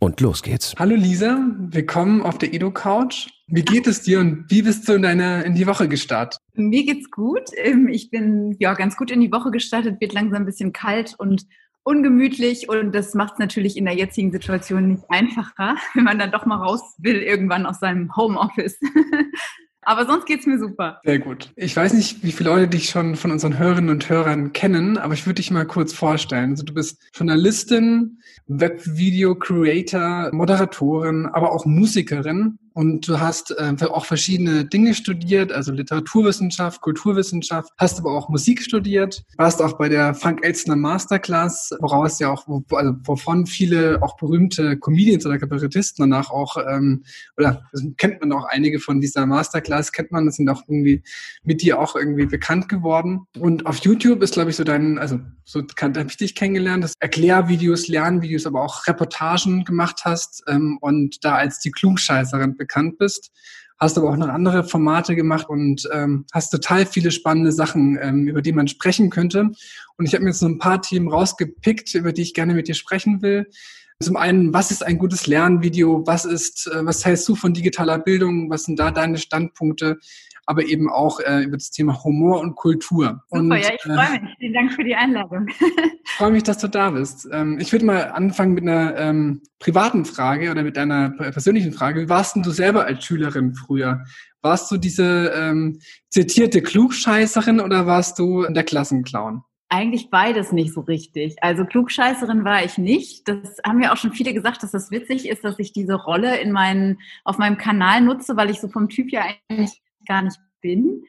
Und los geht's. Hallo Lisa, willkommen auf der Edo-Couch. Wie geht es dir und wie bist du in, deine, in die Woche gestartet? Mir geht's gut. Ähm, ich bin ja ganz gut in die Woche gestartet, wird langsam ein bisschen kalt und ungemütlich und das macht es natürlich in der jetzigen Situation nicht einfacher, wenn man dann doch mal raus will irgendwann aus seinem Homeoffice. Aber sonst geht's mir super. Sehr gut. Ich weiß nicht, wie viele Leute dich schon von unseren Hörerinnen und Hörern kennen, aber ich würde dich mal kurz vorstellen. Also du bist Journalistin, Webvideo-Creator, Moderatorin, aber auch Musikerin und du hast äh, auch verschiedene Dinge studiert, also Literaturwissenschaft, Kulturwissenschaft, hast aber auch Musik studiert, warst auch bei der Frank Elstner Masterclass, woraus ja auch, also wovon viele auch berühmte Comedians oder Kabarettisten danach auch, ähm, oder kennt man auch einige von dieser Masterclass, kennt man, das sind auch irgendwie mit dir auch irgendwie bekannt geworden. Und auf YouTube ist, glaube ich, so dein, also so habe ich dich kennengelernt, dass Erklärvideos, Lernvideos, aber auch Reportagen gemacht hast ähm, und da als die Klugscheißerin bekannt bist. Hast aber auch noch andere Formate gemacht und ähm, hast total viele spannende Sachen, ähm, über die man sprechen könnte. Und ich habe mir jetzt so ein paar Themen rausgepickt, über die ich gerne mit dir sprechen will. Zum einen, was ist ein gutes Lernvideo? Was ist, äh, was hältst du von digitaler Bildung? Was sind da deine Standpunkte? aber eben auch äh, über das Thema Humor und Kultur. Super, und, ja, ich freue äh, mich. Vielen Dank für die Einladung. Ich freue mich, dass du da bist. Ähm, ich würde mal anfangen mit einer ähm, privaten Frage oder mit einer persönlichen Frage. Wie warst denn du selber als Schülerin früher? Warst du diese ähm, zitierte Klugscheißerin oder warst du der Klassenclown? Eigentlich beides nicht so richtig. Also Klugscheißerin war ich nicht. Das haben mir auch schon viele gesagt, dass das witzig ist, dass ich diese Rolle in meinen, auf meinem Kanal nutze, weil ich so vom Typ ja eigentlich gar nicht bin.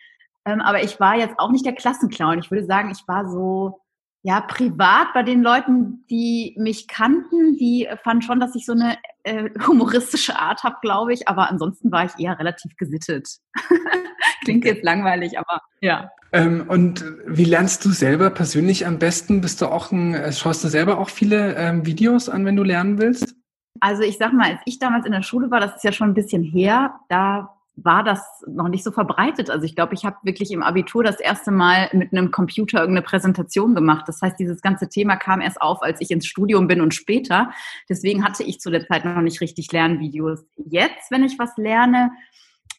Ähm, aber ich war jetzt auch nicht der Klassenclown. Ich würde sagen, ich war so, ja, privat bei den Leuten, die mich kannten, die fanden schon, dass ich so eine äh, humoristische Art habe, glaube ich. Aber ansonsten war ich eher relativ gesittet. Klingt jetzt langweilig, aber ja. Ähm, und wie lernst du selber persönlich am besten? Bist du auch ein, äh, schaust du selber auch viele ähm, Videos an, wenn du lernen willst? Also ich sag mal, als ich damals in der Schule war, das ist ja schon ein bisschen her, da war das noch nicht so verbreitet. Also ich glaube, ich habe wirklich im Abitur das erste Mal mit einem Computer irgendeine Präsentation gemacht. Das heißt, dieses ganze Thema kam erst auf, als ich ins Studium bin und später. Deswegen hatte ich zu der Zeit noch nicht richtig Lernvideos. Jetzt, wenn ich was lerne,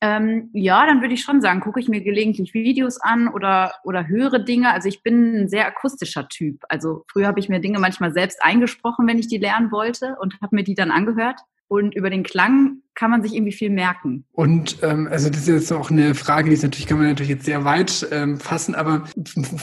ähm, ja, dann würde ich schon sagen, gucke ich mir gelegentlich Videos an oder, oder höre Dinge. Also ich bin ein sehr akustischer Typ. Also früher habe ich mir Dinge manchmal selbst eingesprochen, wenn ich die lernen wollte und habe mir die dann angehört. Und über den Klang kann man sich irgendwie viel merken. Und ähm, also das ist jetzt auch eine Frage, die ist natürlich, kann man natürlich jetzt sehr weit ähm, fassen, aber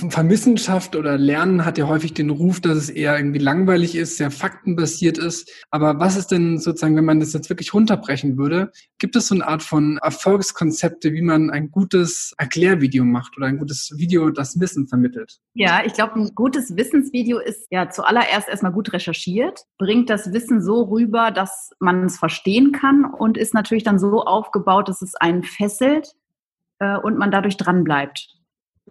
Vermissenschaft oder Lernen hat ja häufig den Ruf, dass es eher irgendwie langweilig ist, sehr faktenbasiert ist. Aber was ist denn sozusagen, wenn man das jetzt wirklich runterbrechen würde, gibt es so eine Art von Erfolgskonzepte, wie man ein gutes Erklärvideo macht oder ein gutes Video, das Wissen vermittelt? Ja, ich glaube, ein gutes Wissensvideo ist ja zuallererst erstmal gut recherchiert, bringt das Wissen so rüber, dass man es verstehen kann und ist natürlich dann so aufgebaut, dass es einen fesselt äh, und man dadurch dranbleibt,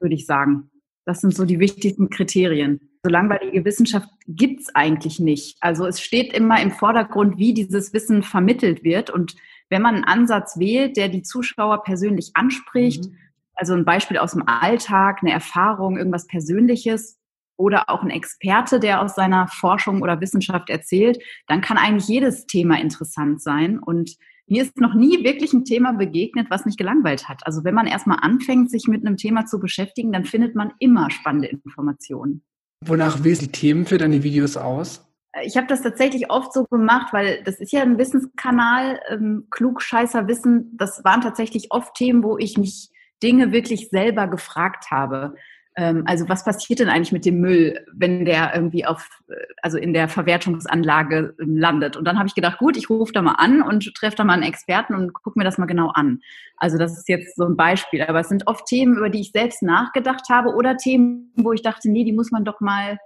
würde ich sagen. Das sind so die wichtigsten Kriterien. So langweilige Wissenschaft gibt es eigentlich nicht. Also es steht immer im Vordergrund, wie dieses Wissen vermittelt wird. Und wenn man einen Ansatz wählt, der die Zuschauer persönlich anspricht, mhm. also ein Beispiel aus dem Alltag, eine Erfahrung, irgendwas Persönliches, oder auch ein Experte, der aus seiner Forschung oder Wissenschaft erzählt, dann kann eigentlich jedes Thema interessant sein. Und mir ist noch nie wirklich ein Thema begegnet, was mich gelangweilt hat. Also wenn man erstmal anfängt, sich mit einem Thema zu beschäftigen, dann findet man immer spannende Informationen. Wonach wählst du die Themen für deine Videos aus? Ich habe das tatsächlich oft so gemacht, weil das ist ja ein Wissenskanal, ähm, klugscheißer Wissen. Das waren tatsächlich oft Themen, wo ich mich Dinge wirklich selber gefragt habe. Ähm, also was passiert denn eigentlich mit dem Müll, wenn der irgendwie auf, äh, also in der Verwertungsanlage ähm, landet? Und dann habe ich gedacht, gut, ich rufe da mal an und treffe da mal einen Experten und gucke mir das mal genau an. Also das ist jetzt so ein Beispiel. Aber es sind oft Themen, über die ich selbst nachgedacht habe oder Themen, wo ich dachte, nee, die muss man doch mal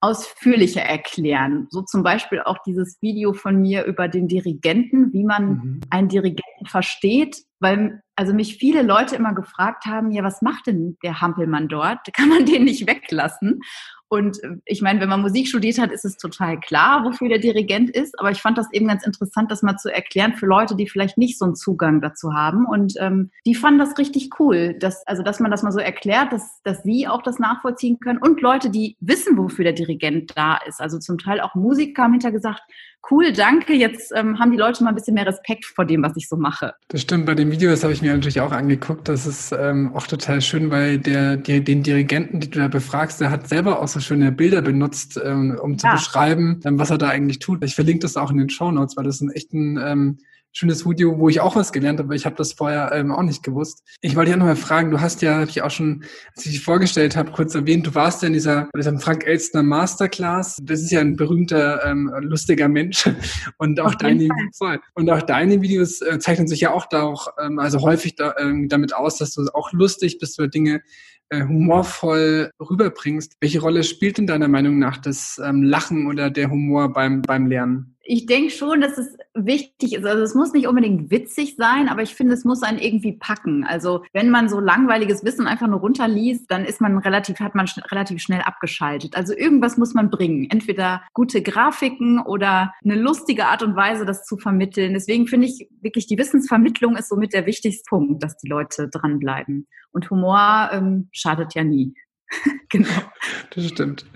ausführlicher erklären. So zum Beispiel auch dieses Video von mir über den Dirigenten, wie man mhm. einen Dirigenten versteht, weil also mich viele Leute immer gefragt haben, ja, was macht denn der Hampelmann dort? Kann man den nicht weglassen? Und äh, ich meine, wenn man Musik studiert hat, ist es total klar, wofür der Dirigent ist. Aber ich fand das eben ganz interessant, das mal zu erklären für Leute, die vielleicht nicht so einen Zugang dazu haben. Und ähm, die fanden das richtig cool, dass, also dass man das mal so erklärt, dass, dass sie auch das nachvollziehen können. Und Leute, die wissen, wofür der Dirigent da ist. Also zum Teil auch Musiker haben hinter gesagt, cool, danke, jetzt ähm, haben die Leute mal ein bisschen mehr Respekt vor dem, was ich so mache. Das stimmt, bei den Videos habe ich mir natürlich auch angeguckt. Das ist ähm, auch total schön, weil der, der, den Dirigenten, den du da befragst, der hat selber auch so schöne Bilder benutzt, ähm, um zu ja. beschreiben, ähm, was er da eigentlich tut. Ich verlinke das auch in den Show Notes, weil das ein echt ein ähm, schönes Video, wo ich auch was gelernt habe, weil ich habe das vorher ähm, auch nicht gewusst. Ich wollte ja noch mal fragen, du hast ja, habe ich auch schon, als ich dich vorgestellt habe, kurz erwähnt, du warst ja in dieser, dieser Frank Elstner Masterclass. Das ist ja ein berühmter, ähm, lustiger Mensch. Und auch deine, Fall. und auch deine Videos äh, zeichnen sich ja auch da auch, ähm, also häufig da, ähm, damit aus, dass du auch lustig bist über Dinge äh, humorvoll rüberbringst. Welche Rolle spielt in deiner Meinung nach das ähm, Lachen oder der Humor beim, beim Lernen? Ich denke schon, dass es wichtig ist. Also es muss nicht unbedingt witzig sein, aber ich finde, es muss einen irgendwie packen. Also wenn man so langweiliges Wissen einfach nur runterliest, dann ist man relativ, hat man sch relativ schnell abgeschaltet. Also irgendwas muss man bringen. Entweder gute Grafiken oder eine lustige Art und Weise, das zu vermitteln. Deswegen finde ich wirklich, die Wissensvermittlung ist somit der wichtigste Punkt, dass die Leute dranbleiben. Und Humor ähm, schadet ja nie. genau. Das stimmt.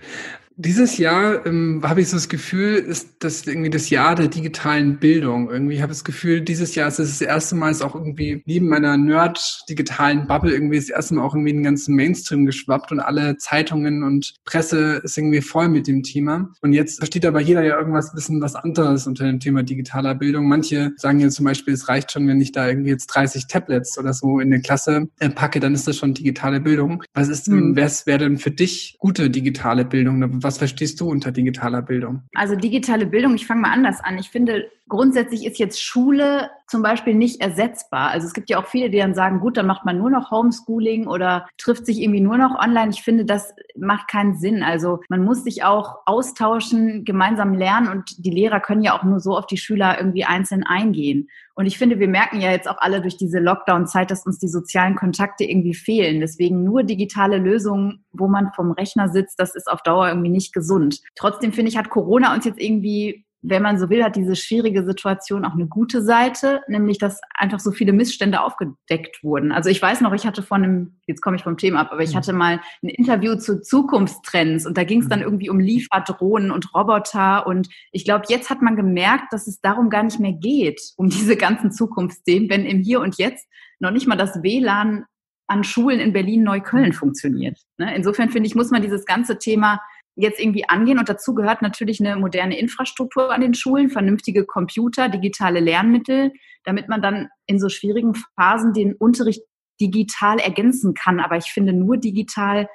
Dieses Jahr ähm, habe ich so das Gefühl, ist das irgendwie das Jahr der digitalen Bildung. Irgendwie habe ich das Gefühl, dieses Jahr ist es das erste Mal, ist auch irgendwie neben meiner Nerd-digitalen Bubble irgendwie das erste Mal auch irgendwie in den ganzen Mainstream geschwappt und alle Zeitungen und Presse ist irgendwie voll mit dem Thema. Und jetzt versteht aber jeder ja irgendwas bisschen was anderes unter dem Thema digitaler Bildung. Manche sagen ja zum Beispiel, es reicht schon, wenn ich da irgendwie jetzt 30 Tablets oder so in der Klasse äh, packe, dann ist das schon digitale Bildung. Was ist denn, was wäre denn für dich gute digitale Bildung? Was verstehst du unter digitaler Bildung? Also digitale Bildung, ich fange mal anders an. Ich finde, grundsätzlich ist jetzt Schule zum Beispiel nicht ersetzbar. Also es gibt ja auch viele, die dann sagen, gut, dann macht man nur noch Homeschooling oder trifft sich irgendwie nur noch online. Ich finde, das macht keinen Sinn. Also man muss sich auch austauschen, gemeinsam lernen und die Lehrer können ja auch nur so auf die Schüler irgendwie einzeln eingehen. Und ich finde, wir merken ja jetzt auch alle durch diese Lockdown-Zeit, dass uns die sozialen Kontakte irgendwie fehlen. Deswegen nur digitale Lösungen, wo man vom Rechner sitzt, das ist auf Dauer irgendwie nicht gesund. Trotzdem finde ich, hat Corona uns jetzt irgendwie wenn man so will, hat diese schwierige Situation auch eine gute Seite, nämlich dass einfach so viele Missstände aufgedeckt wurden. Also ich weiß noch, ich hatte von einem, jetzt komme ich vom Thema ab, aber ich mhm. hatte mal ein Interview zu Zukunftstrends und da ging es dann mhm. irgendwie um Lieferdrohnen und Roboter und ich glaube, jetzt hat man gemerkt, dass es darum gar nicht mehr geht, um diese ganzen Zukunftsthemen, wenn im Hier und Jetzt noch nicht mal das WLAN an Schulen in Berlin-Neukölln mhm. funktioniert. Ne? Insofern finde ich, muss man dieses ganze Thema jetzt irgendwie angehen. Und dazu gehört natürlich eine moderne Infrastruktur an den Schulen, vernünftige Computer, digitale Lernmittel, damit man dann in so schwierigen Phasen den Unterricht digital ergänzen kann. Aber ich finde, nur digital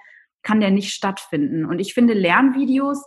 kann der nicht stattfinden. Und ich finde, Lernvideos,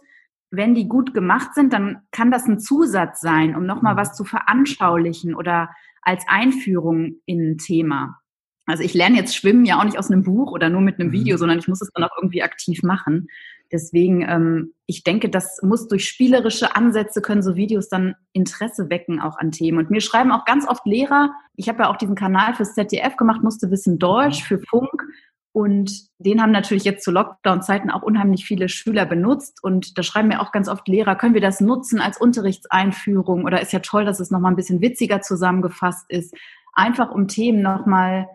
wenn die gut gemacht sind, dann kann das ein Zusatz sein, um nochmal was zu veranschaulichen oder als Einführung in ein Thema. Also ich lerne jetzt Schwimmen ja auch nicht aus einem Buch oder nur mit einem mhm. Video, sondern ich muss es dann auch irgendwie aktiv machen. Deswegen, ähm, ich denke, das muss durch spielerische Ansätze können so Videos dann Interesse wecken auch an Themen. Und mir schreiben auch ganz oft Lehrer, ich habe ja auch diesen Kanal fürs ZDF gemacht, musste wissen Deutsch für Funk. Und den haben natürlich jetzt zu Lockdown-Zeiten auch unheimlich viele Schüler benutzt. Und da schreiben mir auch ganz oft Lehrer, können wir das nutzen als Unterrichtseinführung? Oder ist ja toll, dass es nochmal ein bisschen witziger zusammengefasst ist. Einfach um Themen nochmal,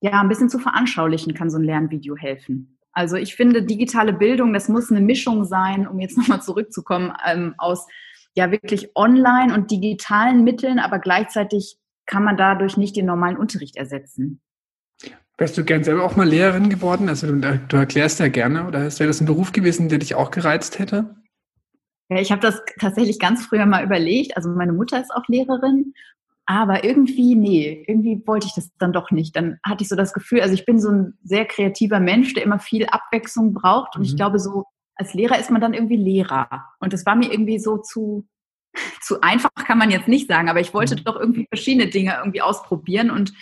ja, ein bisschen zu veranschaulichen, kann so ein Lernvideo helfen. Also ich finde, digitale Bildung, das muss eine Mischung sein, um jetzt nochmal zurückzukommen, ähm, aus ja wirklich online und digitalen Mitteln, aber gleichzeitig kann man dadurch nicht den normalen Unterricht ersetzen. Wärst du gern selber auch mal Lehrerin geworden? Also du, du erklärst ja gerne, oder wäre das ein Beruf gewesen, der dich auch gereizt hätte? Ja, ich habe das tatsächlich ganz früher mal überlegt. Also meine Mutter ist auch Lehrerin aber irgendwie, nee, irgendwie wollte ich das dann doch nicht. Dann hatte ich so das Gefühl, also ich bin so ein sehr kreativer Mensch, der immer viel Abwechslung braucht. Und mhm. ich glaube, so als Lehrer ist man dann irgendwie Lehrer. Und das war mir irgendwie so zu, zu einfach, kann man jetzt nicht sagen, aber ich wollte mhm. doch irgendwie verschiedene Dinge irgendwie ausprobieren und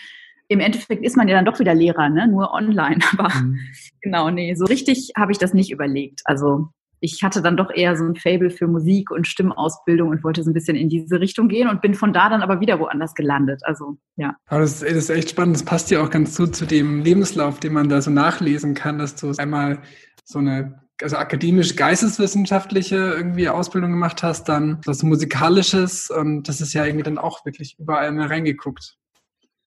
im Endeffekt ist man ja dann doch wieder Lehrer, ne? nur online. Aber mhm. genau, nee, so richtig habe ich das nicht überlegt. Also ich hatte dann doch eher so ein Fable für Musik und Stimmausbildung und wollte so ein bisschen in diese Richtung gehen und bin von da dann aber wieder woanders gelandet. Also ja. Aber das, das ist echt spannend. Das passt ja auch ganz gut zu dem Lebenslauf, den man da so nachlesen kann, dass du einmal so eine also akademisch geisteswissenschaftliche irgendwie Ausbildung gemacht hast, dann das musikalisches und das ist ja irgendwie dann auch wirklich überall mal reingeguckt.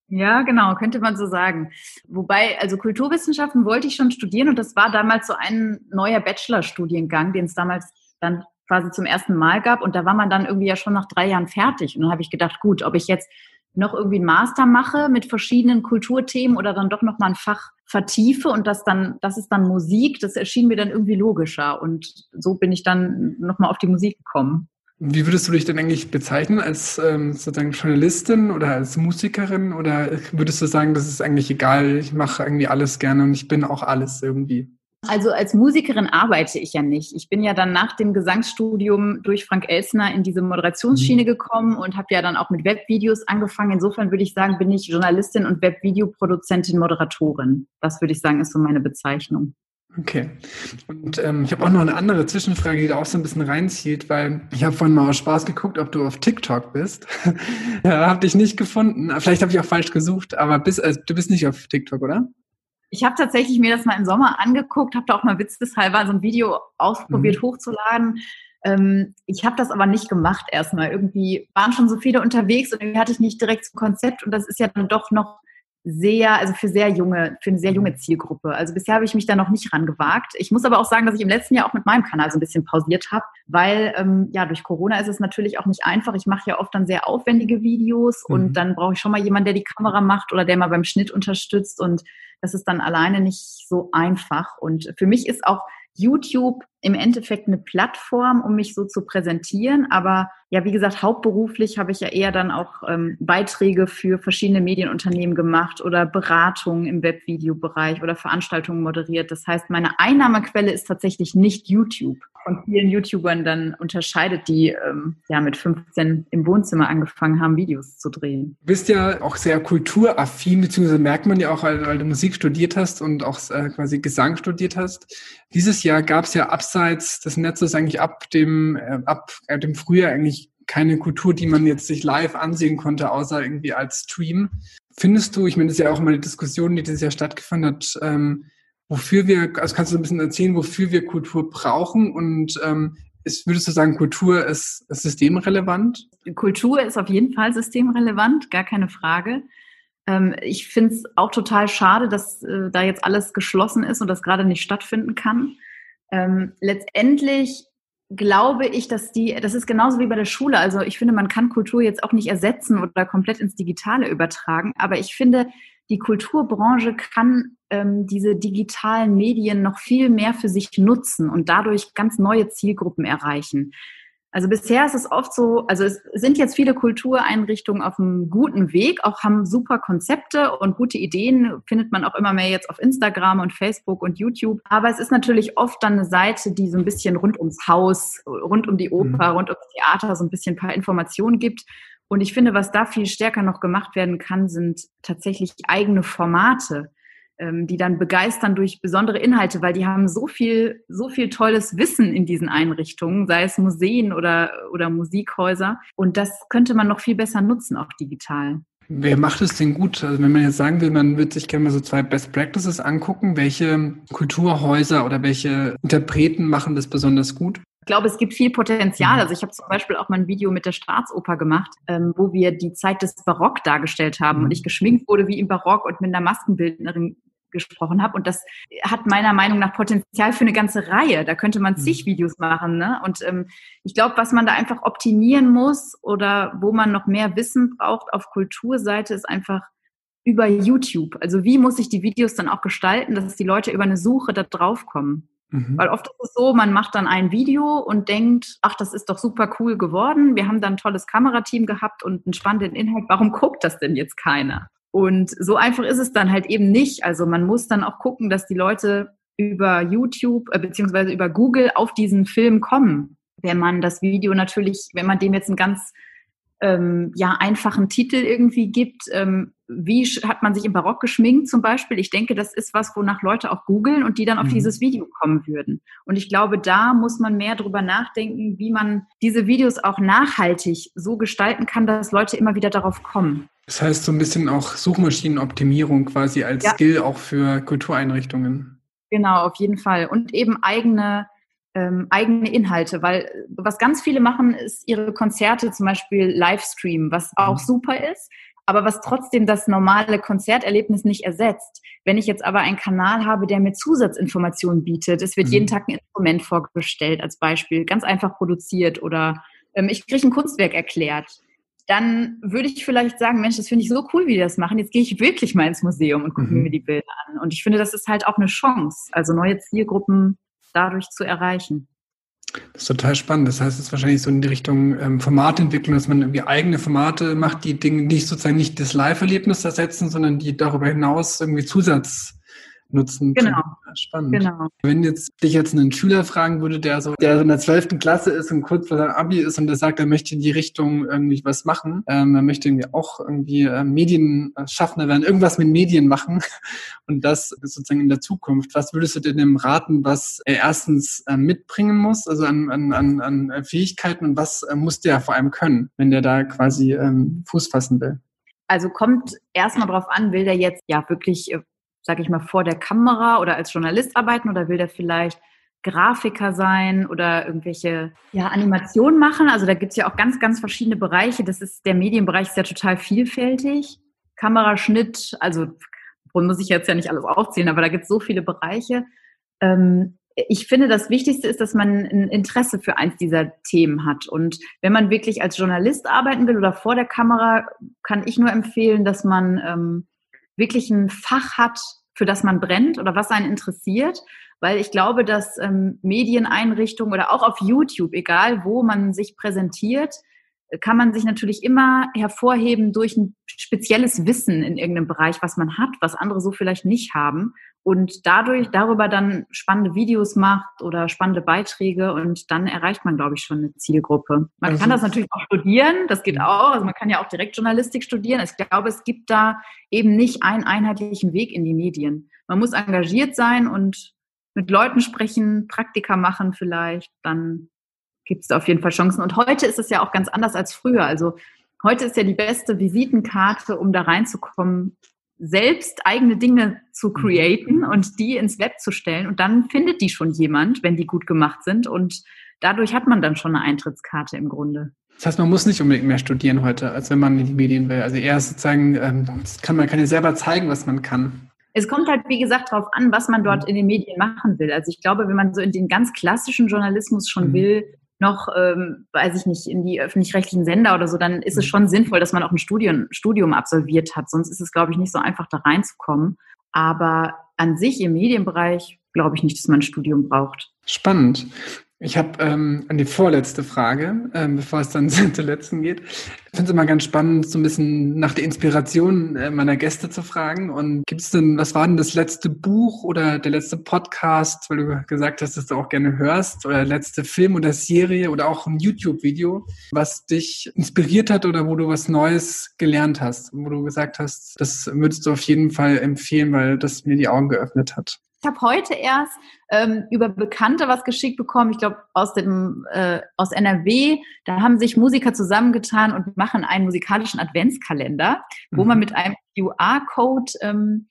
Ja, genau, könnte man so sagen. Wobei, also Kulturwissenschaften wollte ich schon studieren und das war damals so ein neuer Bachelorstudiengang, den es damals dann quasi zum ersten Mal gab und da war man dann irgendwie ja schon nach drei Jahren fertig und dann habe ich gedacht, gut, ob ich jetzt noch irgendwie einen Master mache mit verschiedenen Kulturthemen oder dann doch noch mal ein Fach vertiefe und das dann, das ist dann Musik, das erschien mir dann irgendwie logischer und so bin ich dann noch mal auf die Musik gekommen. Wie würdest du dich denn eigentlich bezeichnen? Als ähm, sozusagen Journalistin oder als Musikerin? Oder würdest du sagen, das ist eigentlich egal, ich mache irgendwie alles gerne und ich bin auch alles irgendwie? Also als Musikerin arbeite ich ja nicht. Ich bin ja dann nach dem Gesangsstudium durch Frank Elsner in diese Moderationsschiene mhm. gekommen und habe ja dann auch mit Webvideos angefangen. Insofern würde ich sagen, bin ich Journalistin und Webvideoproduzentin, Moderatorin. Das würde ich sagen, ist so meine Bezeichnung. Okay. Und ähm, ich habe auch noch eine andere Zwischenfrage, die da auch so ein bisschen reinzieht, weil ich habe vorhin mal aus Spaß geguckt, ob du auf TikTok bist. ja, habe dich nicht gefunden. Vielleicht habe ich auch falsch gesucht, aber bist, also, du bist nicht auf TikTok, oder? Ich habe tatsächlich mir das mal im Sommer angeguckt, habe da auch mal witzeshalber so ein Video ausprobiert mhm. hochzuladen. Ähm, ich habe das aber nicht gemacht erstmal. Irgendwie waren schon so viele unterwegs und irgendwie hatte ich nicht direkt so ein Konzept und das ist ja dann doch noch sehr, also für sehr junge, für eine sehr junge Zielgruppe. Also bisher habe ich mich da noch nicht rangewagt. Ich muss aber auch sagen, dass ich im letzten Jahr auch mit meinem Kanal so ein bisschen pausiert habe, weil ähm, ja durch Corona ist es natürlich auch nicht einfach. Ich mache ja oft dann sehr aufwendige Videos mhm. und dann brauche ich schon mal jemanden, der die Kamera macht oder der mal beim Schnitt unterstützt und das ist dann alleine nicht so einfach. Und für mich ist auch YouTube im Endeffekt eine Plattform, um mich so zu präsentieren. Aber ja, wie gesagt, hauptberuflich habe ich ja eher dann auch ähm, Beiträge für verschiedene Medienunternehmen gemacht oder Beratungen im Webvideobereich oder Veranstaltungen moderiert. Das heißt, meine Einnahmequelle ist tatsächlich nicht YouTube. Von vielen YouTubern dann unterscheidet, die ähm, ja mit 15 im Wohnzimmer angefangen haben, Videos zu drehen. Du bist ja auch sehr kulturaffin, beziehungsweise merkt man ja auch, weil, du Musik studiert hast und auch äh, quasi Gesang studiert hast. Dieses Jahr gab es ja abseits des Netzes eigentlich ab dem, äh, ab äh, dem Frühjahr eigentlich keine Kultur, die man jetzt sich live ansehen konnte, außer irgendwie als Stream. Findest du, ich meine, das ist ja auch immer eine Diskussion, die dieses Jahr stattgefunden hat, ähm, wofür wir, also kannst du ein bisschen erzählen, wofür wir Kultur brauchen und ähm, ist, würdest du sagen, Kultur ist, ist systemrelevant? Kultur ist auf jeden Fall systemrelevant, gar keine Frage. Ähm, ich finde es auch total schade, dass äh, da jetzt alles geschlossen ist und das gerade nicht stattfinden kann. Ähm, letztendlich glaube ich, dass die, das ist genauso wie bei der Schule. Also ich finde, man kann Kultur jetzt auch nicht ersetzen oder komplett ins Digitale übertragen. Aber ich finde, die Kulturbranche kann ähm, diese digitalen Medien noch viel mehr für sich nutzen und dadurch ganz neue Zielgruppen erreichen. Also bisher ist es oft so, also es sind jetzt viele Kultureinrichtungen auf einem guten Weg, auch haben super Konzepte und gute Ideen, findet man auch immer mehr jetzt auf Instagram und Facebook und YouTube. Aber es ist natürlich oft dann eine Seite, die so ein bisschen rund ums Haus, rund um die Oper, mhm. rund ums Theater so ein bisschen ein paar Informationen gibt. Und ich finde, was da viel stärker noch gemacht werden kann, sind tatsächlich eigene Formate die dann begeistern durch besondere Inhalte, weil die haben so viel, so viel tolles Wissen in diesen Einrichtungen, sei es Museen oder, oder Musikhäuser. Und das könnte man noch viel besser nutzen, auch digital. Wer macht es denn gut? Also wenn man jetzt sagen will, man wird sich gerne mal so zwei Best Practices angucken, welche Kulturhäuser oder welche Interpreten machen das besonders gut? Ich glaube, es gibt viel Potenzial. Also ich habe zum Beispiel auch mal ein Video mit der Staatsoper gemacht, ähm, wo wir die Zeit des Barock dargestellt haben und mhm. ich geschminkt wurde wie im Barock und mit einer Maskenbildnerin gesprochen habe. Und das hat meiner Meinung nach Potenzial für eine ganze Reihe. Da könnte man zig mhm. Videos machen. Ne? Und ähm, ich glaube, was man da einfach optimieren muss oder wo man noch mehr Wissen braucht auf Kulturseite, ist einfach über YouTube. Also wie muss ich die Videos dann auch gestalten, dass die Leute über eine Suche da drauf kommen? Mhm. Weil oft ist es so, man macht dann ein Video und denkt, ach, das ist doch super cool geworden. Wir haben dann ein tolles Kamerateam gehabt und einen spannenden Inhalt. Warum guckt das denn jetzt keiner? Und so einfach ist es dann halt eben nicht. Also man muss dann auch gucken, dass die Leute über YouTube äh, beziehungsweise über Google auf diesen Film kommen. Wenn man das Video natürlich, wenn man dem jetzt einen ganz ähm, ja, einfachen Titel irgendwie gibt, ähm, wie hat man sich im Barock geschminkt zum Beispiel? Ich denke, das ist was, wonach Leute auch googeln und die dann auf mhm. dieses Video kommen würden. Und ich glaube, da muss man mehr drüber nachdenken, wie man diese Videos auch nachhaltig so gestalten kann, dass Leute immer wieder darauf kommen. Das heißt so ein bisschen auch Suchmaschinenoptimierung quasi als ja. Skill auch für Kultureinrichtungen. Genau, auf jeden Fall. Und eben eigene ähm, eigene Inhalte, weil was ganz viele machen, ist ihre Konzerte zum Beispiel Livestream, was auch mhm. super ist aber was trotzdem das normale Konzerterlebnis nicht ersetzt. Wenn ich jetzt aber einen Kanal habe, der mir Zusatzinformationen bietet, es wird mhm. jeden Tag ein Instrument vorgestellt als Beispiel, ganz einfach produziert oder ähm, ich kriege ein Kunstwerk erklärt, dann würde ich vielleicht sagen, Mensch, das finde ich so cool, wie die das machen. Jetzt gehe ich wirklich mal ins Museum und gucke mhm. mir die Bilder an. Und ich finde, das ist halt auch eine Chance, also neue Zielgruppen dadurch zu erreichen. Das ist total spannend. Das heißt, es ist wahrscheinlich so in die Richtung ähm, Formatentwicklung, dass man irgendwie eigene Formate macht, die Dinge nicht sozusagen nicht das Live-Erlebnis ersetzen, sondern die darüber hinaus irgendwie Zusatz nutzen genau. können. Spannend. Genau. Wenn jetzt dich jetzt einen Schüler fragen würde, der so, der in der zwölften Klasse ist und kurz vor seinem Abi ist und der sagt, er möchte in die Richtung irgendwie was machen, ähm, er möchte irgendwie auch irgendwie äh, Medienschaffender werden, irgendwas mit Medien machen und das sozusagen in der Zukunft. Was würdest du denn dem raten, was er erstens äh, mitbringen muss, also an, an, an, an Fähigkeiten und was äh, muss der vor allem können, wenn der da quasi ähm, Fuß fassen will? Also kommt erstmal drauf an, will der jetzt ja wirklich äh, sage ich mal, vor der Kamera oder als Journalist arbeiten oder will der vielleicht Grafiker sein oder irgendwelche ja, Animationen machen? Also da gibt es ja auch ganz, ganz verschiedene Bereiche. Das ist, der Medienbereich ist ja total vielfältig. Kameraschnitt, also muss ich jetzt ja nicht alles aufzählen, aber da gibt es so viele Bereiche. Ähm, ich finde, das Wichtigste ist, dass man ein Interesse für eins dieser Themen hat. Und wenn man wirklich als Journalist arbeiten will oder vor der Kamera, kann ich nur empfehlen, dass man ähm, wirklich ein Fach hat, für das man brennt oder was einen interessiert, weil ich glaube, dass ähm, Medieneinrichtungen oder auch auf YouTube, egal wo man sich präsentiert, kann man sich natürlich immer hervorheben durch ein spezielles Wissen in irgendeinem Bereich, was man hat, was andere so vielleicht nicht haben und dadurch darüber dann spannende Videos macht oder spannende Beiträge und dann erreicht man, glaube ich, schon eine Zielgruppe. Man also kann das natürlich auch studieren, das geht auch. Also man kann ja auch direkt Journalistik studieren. Ich glaube, es gibt da eben nicht einen einheitlichen Weg in die Medien. Man muss engagiert sein und mit Leuten sprechen, Praktika machen vielleicht, dann gibt es auf jeden Fall Chancen. Und heute ist es ja auch ganz anders als früher. Also heute ist ja die beste Visitenkarte, um da reinzukommen, selbst eigene Dinge zu mhm. createn und die ins Web zu stellen. Und dann findet die schon jemand, wenn die gut gemacht sind. Und dadurch hat man dann schon eine Eintrittskarte im Grunde. Das heißt, man muss nicht unbedingt mehr studieren heute, als wenn man in die Medien will. Also eher sozusagen, ähm, kann, man kann ja selber zeigen, was man kann. Es kommt halt, wie gesagt, darauf an, was man dort mhm. in den Medien machen will. Also ich glaube, wenn man so in den ganz klassischen Journalismus schon mhm. will, noch, ähm, weiß ich nicht, in die öffentlich-rechtlichen Sender oder so, dann ist es mhm. schon sinnvoll, dass man auch ein Studium, Studium absolviert hat. Sonst ist es, glaube ich, nicht so einfach, da reinzukommen. Aber an sich im Medienbereich glaube ich nicht, dass man ein Studium braucht. Spannend. Ich habe ähm, an die vorletzte Frage, ähm, bevor es dann zur letzten geht. Ich finde es immer ganz spannend, so ein bisschen nach der Inspiration äh, meiner Gäste zu fragen. Und gibt es denn, was war denn das letzte Buch oder der letzte Podcast, weil du gesagt hast, dass du auch gerne hörst, oder der letzte Film oder Serie oder auch ein YouTube-Video, was dich inspiriert hat oder wo du was Neues gelernt hast, wo du gesagt hast, das würdest du auf jeden Fall empfehlen, weil das mir die Augen geöffnet hat? Ich habe heute erst ähm, über Bekannte was geschickt bekommen, ich glaube aus dem äh, aus NRW. Da haben sich Musiker zusammengetan und machen einen musikalischen Adventskalender, mhm. wo man mhm. mit einem QR-Code ähm,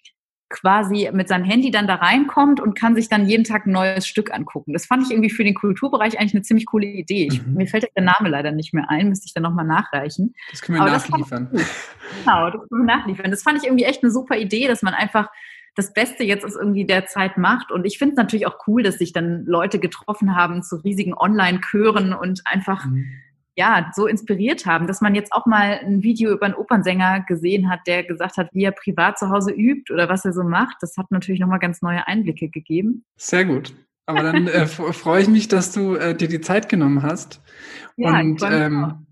quasi mit seinem Handy dann da reinkommt und kann sich dann jeden Tag ein neues Stück angucken. Das fand ich irgendwie für den Kulturbereich eigentlich eine ziemlich coole Idee. Ich, mhm. Mir fällt der Name leider nicht mehr ein, müsste ich dann nochmal nachreichen. Das können wir Aber nachliefern. genau, das können wir nachliefern. Das fand ich irgendwie echt eine super Idee, dass man einfach das Beste jetzt ist irgendwie der Zeit macht. Und ich finde es natürlich auch cool, dass sich dann Leute getroffen haben zu riesigen Online-Chören und einfach mhm. ja so inspiriert haben, dass man jetzt auch mal ein Video über einen Opernsänger gesehen hat, der gesagt hat, wie er privat zu Hause übt oder was er so macht. Das hat natürlich nochmal ganz neue Einblicke gegeben. Sehr gut. Aber dann äh, freue ich mich, dass du äh, dir die Zeit genommen hast. Ja, und ähm,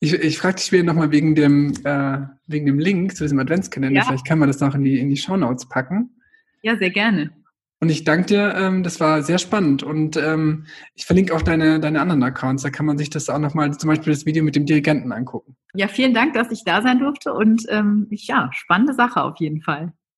ich, ich frage dich wieder nochmal wegen dem, äh, wegen dem Link zu diesem Adventskalender. Ja. Vielleicht kann man das noch in die, in die Shownotes packen. Ja, sehr gerne. Und ich danke dir, ähm, das war sehr spannend. Und ähm, ich verlinke auch deine, deine anderen Accounts. Da kann man sich das auch nochmal, zum Beispiel das Video mit dem Dirigenten angucken. Ja, vielen Dank, dass ich da sein durfte. Und ähm, ja, spannende Sache auf jeden Fall.